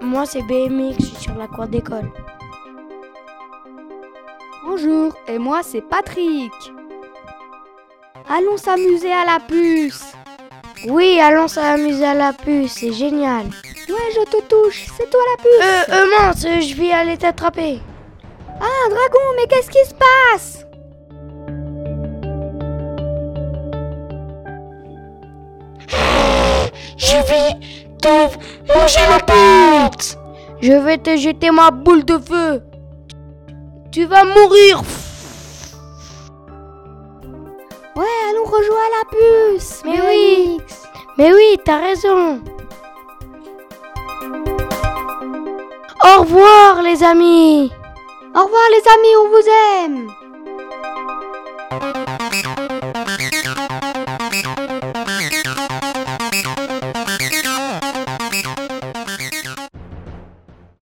moi c'est BMX, je suis sur la cour d'école. Bonjour, et moi c'est Patrick. Allons s'amuser à la puce. Oui, allons s'amuser à la puce, c'est génial. Ouais, je te touche, c'est toi la puce. Euh, euh, mince, je vais aller t'attraper. Ah, un dragon, mais qu'est-ce qui se passe? Je vais la tête. Je vais te jeter ma boule de feu. Tu vas mourir. Ouais, allons rejouer à la puce. Mais oui. Mais oui, t'as raison. Au revoir les amis. Au revoir les amis, on vous aime.